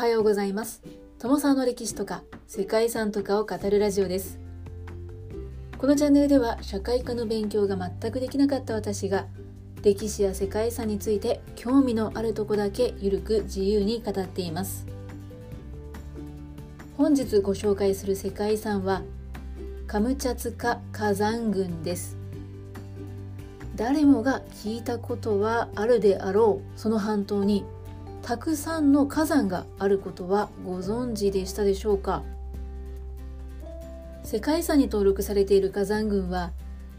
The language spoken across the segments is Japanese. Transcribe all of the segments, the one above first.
はようございます。友沢の歴史とか世界遺産とかを語るラジオです。このチャンネルでは社会科の勉強が全くできなかった私が歴史や世界遺産について興味のあるとこだけゆるく自由に語っています。本日ご紹介する世界遺産はカムチャツカ火山群です。誰もが聞いたことはあるであろうその半島にたくさんの火山があることはご存知でしたでしょうか？世界遺産に登録されている火山群は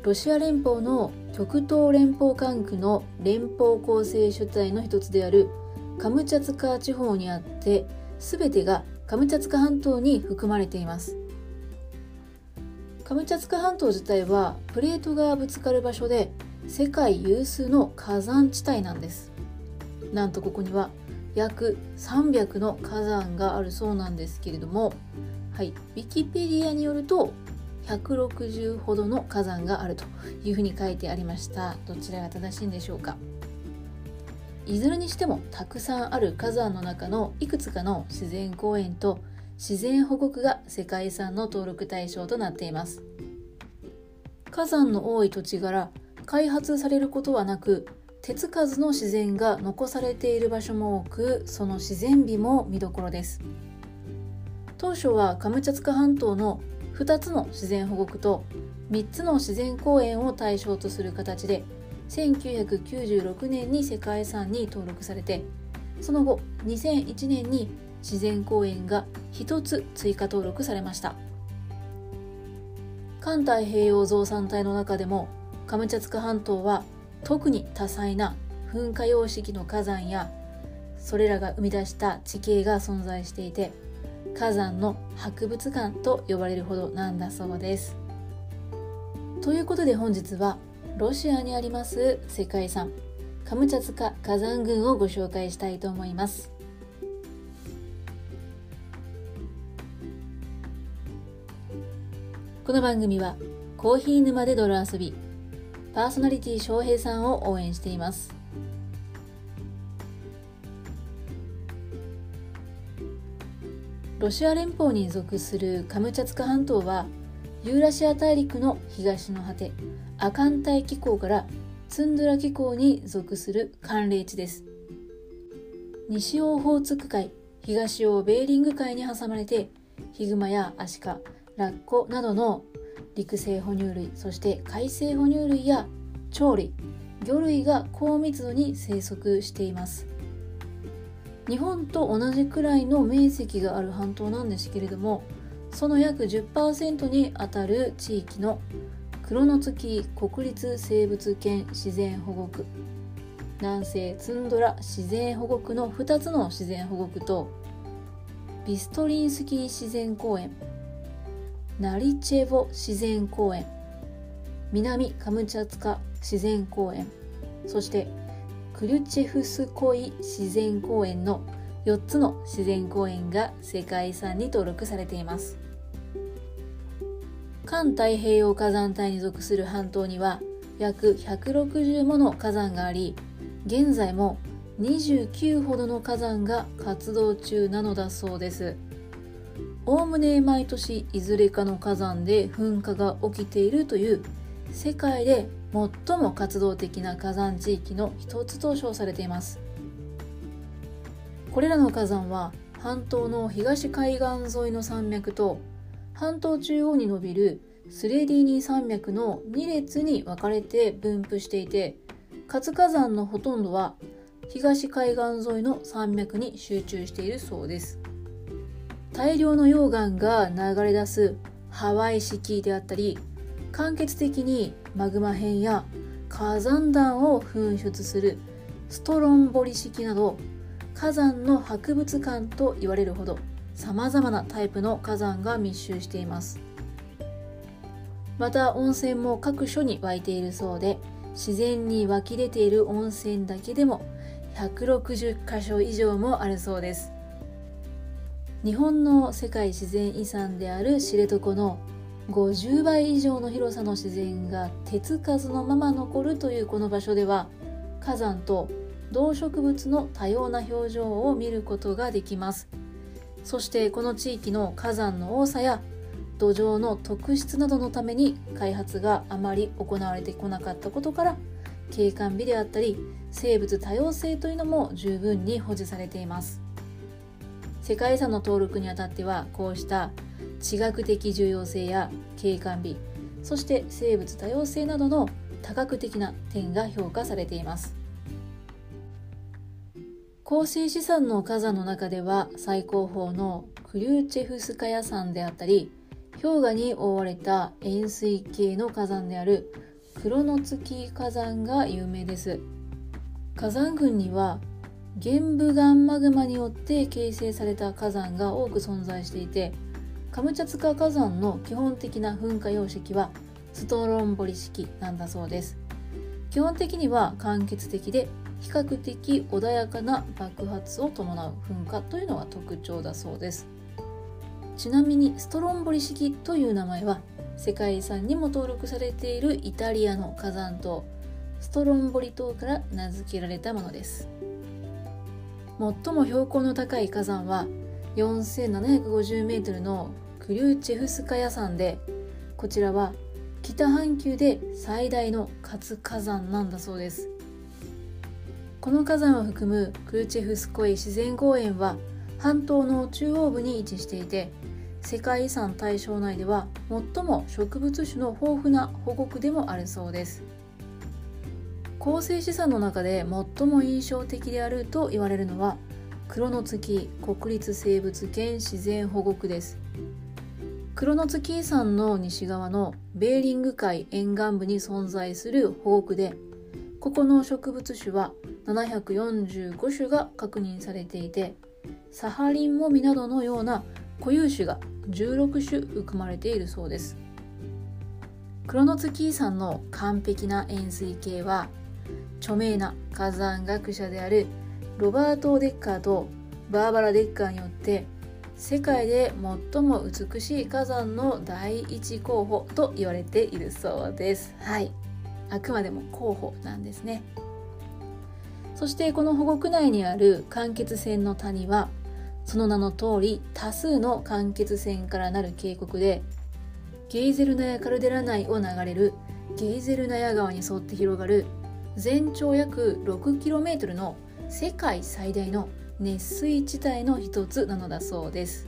ロシア連邦の極東連邦管区の連邦構成主体の一つであるカムチャツカ地方にあって全てがカムチャツカ半島に含まれています。カムチャツカ半島自体はプレートがぶつかる場所で世界有数の火山地帯なんです。なんとここには約300の火山があるそうなんですけれどもはいウィキペディアによると160ほどの火山があるというふうに書いてありました。どちらが正しいんでしょうか。いずれにしてもたくさんある火山の中のいくつかの自然公園と自然保護区が世界遺産の登録対象となっています。火山の多い土地柄開発されることはなく手つかずの自然が残されている場所も多くその自然美も見どころです。当初はカムチャツカ半島の2つの自然保護区と3つの自然公園を対象とする形で1996年に世界遺産に登録されてその後2001年に自然公園が1つ追加登録されました。環太平洋増産帯の中でもカムチャツカ半島は特に多彩な噴火様式の火山やそれらが生み出した地形が存在していて火山の博物館と呼ばれるほどなんだそうです。ということで本日はロシアにあります世界遺産カムチャツカ火山群をご紹介したいと思います。この番組はコーヒー沼で泥遊びパーソナリティ翔平さんを応援しています。ロシア連邦に属するカムチャツカ半島はユーラシア大陸の東の果てアカン帯気候からツンドラ気候に属する寒冷地です。西オホーツク海東オベーリング海に挟まれてヒグマやアシカラッコなどの陸生哺乳類そして海生哺乳類や鳥類魚類が高密度に生息しています。日本と同じくらいの面積がある半島なんですけれどもその約10%にあたる地域の黒の月国立生物圏自然保護区南西ツンドラ自然保護区の2つの自然保護区とビストリンスキー自然公園ナリチェボ自然公園。南カムチャツカ自然公園。そしてクルチェフスコイ自然公園の4つの自然公園が世界遺産に登録されています。環太平洋火山帯に属する半島には約160もの火山があり現在も29ほどの火山が活動中なのだそうです。おおむね毎年いずれかの火山で噴火が起きているという世界で最も活動的な火山地域の一つと称されています。これらの火山は半島の東海岸沿いの山脈と半島中央に伸びるスレディーニ山脈の2列に分かれて分布していて活火山のほとんどは東海岸沿いの山脈に集中しているそうです。大量の溶岩が流れ出すハワイ式であったり間欠的にマグマ片や火山弾を噴出するストロンボリ式など火山の博物館と言われるほどさまざまなタイプの火山が密集しています。また温泉も各所に湧いているそうで自然に湧き出ている温泉だけでも160箇所以上もあるそうです。日本の世界自然遺産である知床の50倍以上の広さの自然が手つかずのまま残るというこの場所では火山と動植物の多様な表情を見ることができます。そしてこの地域の火山の多さや土壌の特質などのために開発があまり行われてこなかったことから景観美であったり生物多様性というのも十分に保持されています。世界遺産の登録にあたってはこうした地学的重要性や景観美そして生物多様性などの多角的な点が評価されています。構成資産の火山の中では最高峰のクリューチェフスカヤ山であったり氷河に覆われた円錐形の火山であるクロノツキ火山が有名です。火山群には玄武岩マグマによって形成された火山が多く存在していてカムチャツカ火山の基本的な噴火様式はストロンボリ式なんだそうです。基本的には間欠的で比較的穏やかな爆発を伴う噴火というのが特徴だそうです。ちなみにストロンボリ式という名前は世界遺産にも登録されているイタリアの火山島ストロンボリ島から名付けられたものです。最も標高の高い火山は 4750m のクリューチェフスカヤ山でこちらは北半球で最大の活火山なんだそうです。この火山を含むクルチェフスコイ自然公園は半島の中央部に位置していて世界遺産対象内では最も植物種の豊富な保護区でもあるそうです。構成資産の中で最も印象的であると言われるのは黒の月国立生物圏自然保護区です。黒の月山の西側のベーリング海沿岸部に存在する保護区でここの植物種は745種が確認されていてサハリンモミなどのような固有種が16種含まれているそうです。クロノツキー山の完璧な円錐形は著名な火山学者であるロバート・デッカーとバーバラ・デッカーによって世界で最も美しい火山の第一候補と言われているそうです。はい。あくまでも候補なんですね。そしてこの保護区内にある間欠泉の谷はその名の通り多数の間欠泉からなる渓谷でゲイゼルナヤカルデラ内を流れるゲイゼルナヤ川に沿って広がる全長約 6km の世界最大の熱水地帯の一つなのだそうです。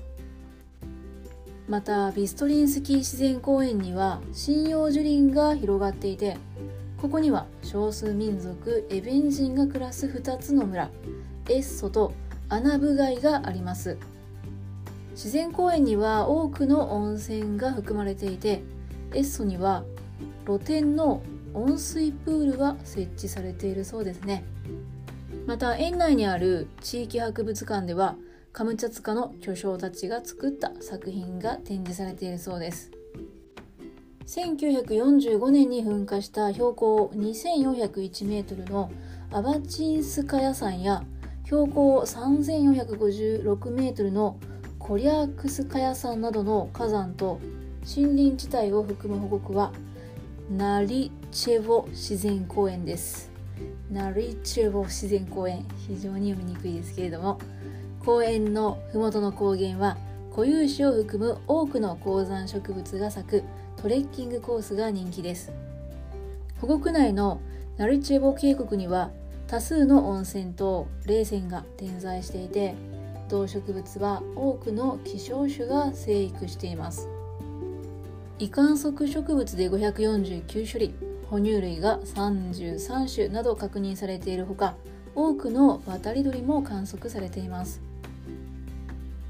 またビストリンスキー自然公園には針葉樹林が広がっていてここには少数民族エベン人が暮らす2つの村エッソとアナブガイがあります。自然公園には多くの温泉が含まれていてエッソには露天の温水プールが設置されているそうですね。また園内にある地域博物館ではカムチャツカの巨匠たちが作った作品が展示されているそうです。1945年に噴火した標高2401メートルのアバチンスカヤ山や標高3456メートルのコリャークスカヤ山などの火山と森林地帯を含む保護区はナリチェボ自然公園です。ナリチェボ自然公園非常に読みにくいですけれども公園の麓の高原は固有種を含む多くの高山植物が咲くトレッキングコースが人気です。保護区内のナリチェボ渓谷には多数の温泉と冷泉が点在していて動植物は多くの希少種が生育しています。異観測植物で549種類。哺乳類が33種など確認されているほか多くの渡り鳥も観測されています。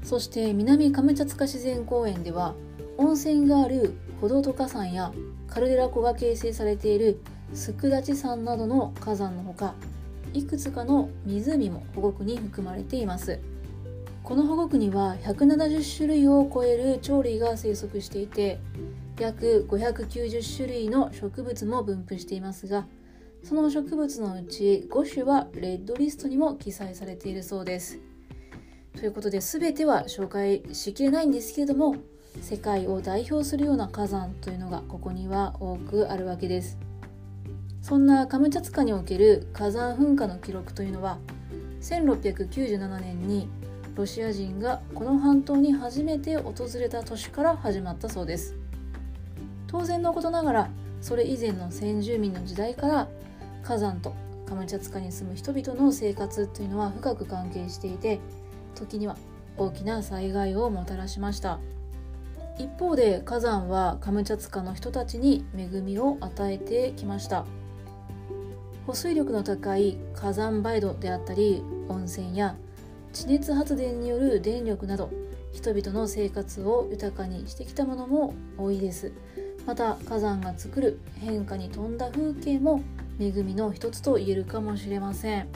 そして南カムチャツカ自然公園では温泉があるホドト火山やカルデラ湖が形成されているスクダチ山などの火山のほかいくつかの湖も保護区に含まれています。この保護区には170種類を超える鳥類が生息していて約590種類の植物も分布していますがその植物のうち5種はレッドリストにも記載されているそうです。ということで全ては紹介しきれないんですけれども世界を代表するような火山というのがここには多くあるわけです。そんなカムチャツカにおける火山噴火の記録というのは1697年にロシア人がこの半島に初めて訪れた年から始まったそうです。当然のことながらそれ以前の先住民の時代から火山とカムチャツカに住む人々の生活というのは深く関係していて時には大きな災害をもたらしました。一方で火山はカムチャツカの人たちに恵みを与えてきました。保水力の高い火山灰土であったり温泉や地熱発電による電力など人々の生活を豊かにしてきたものも多いです。また火山が作る変化に富んだ風景も恵みの一つと言えるかもしれません。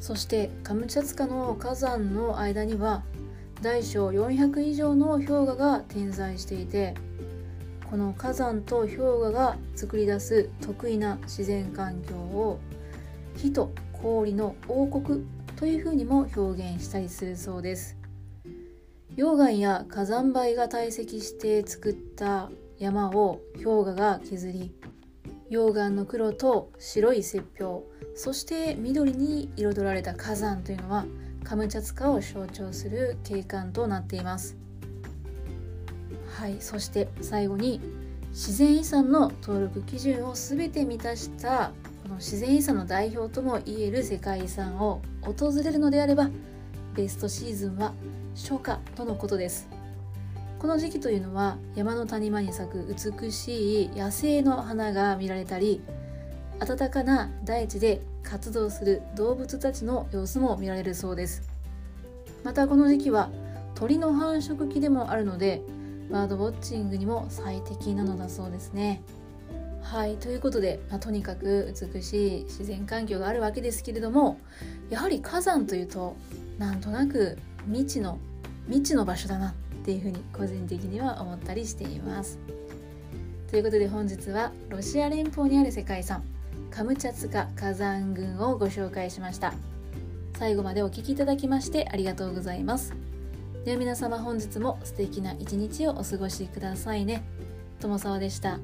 そしてカムチャツカの火山の間には大小400以上の氷河が点在していてこの火山と氷河が作り出す得意な自然環境を火と氷の王国というふうにも表現したりするそうです。溶岩や火山灰が堆積して作った山を氷河が削り溶岩の黒と白い雪氷そして緑に彩られた火山というのはカムチャツカを象徴する景観となっています。はいそして最後に自然遺産の登録基準を全て満たしたこの自然遺産の代表ともいえる世界遺産を訪れるのであればベストシーズンは初夏とのことです。この時期というのは山の谷間に咲く美しい野生の花が見られたり暖かな大地で活動する動物たちの様子も見られるそうです。またこの時期は鳥の繁殖期でもあるのでバードウォッチングにも最適なのだそうですね。はいということで、まあ、とにかく美しい自然環境があるわけですけれどもやはり火山というとなんとなく未知の未知の場所だなっていうふうに個人的には思ったりしています。ということで本日はロシア連邦にある世界遺産カムチャツカ火山群をご紹介しました。最後までお聴きいただきましてありがとうございます。では皆様本日も素敵な一日をお過ごしくださいね。友沢でした。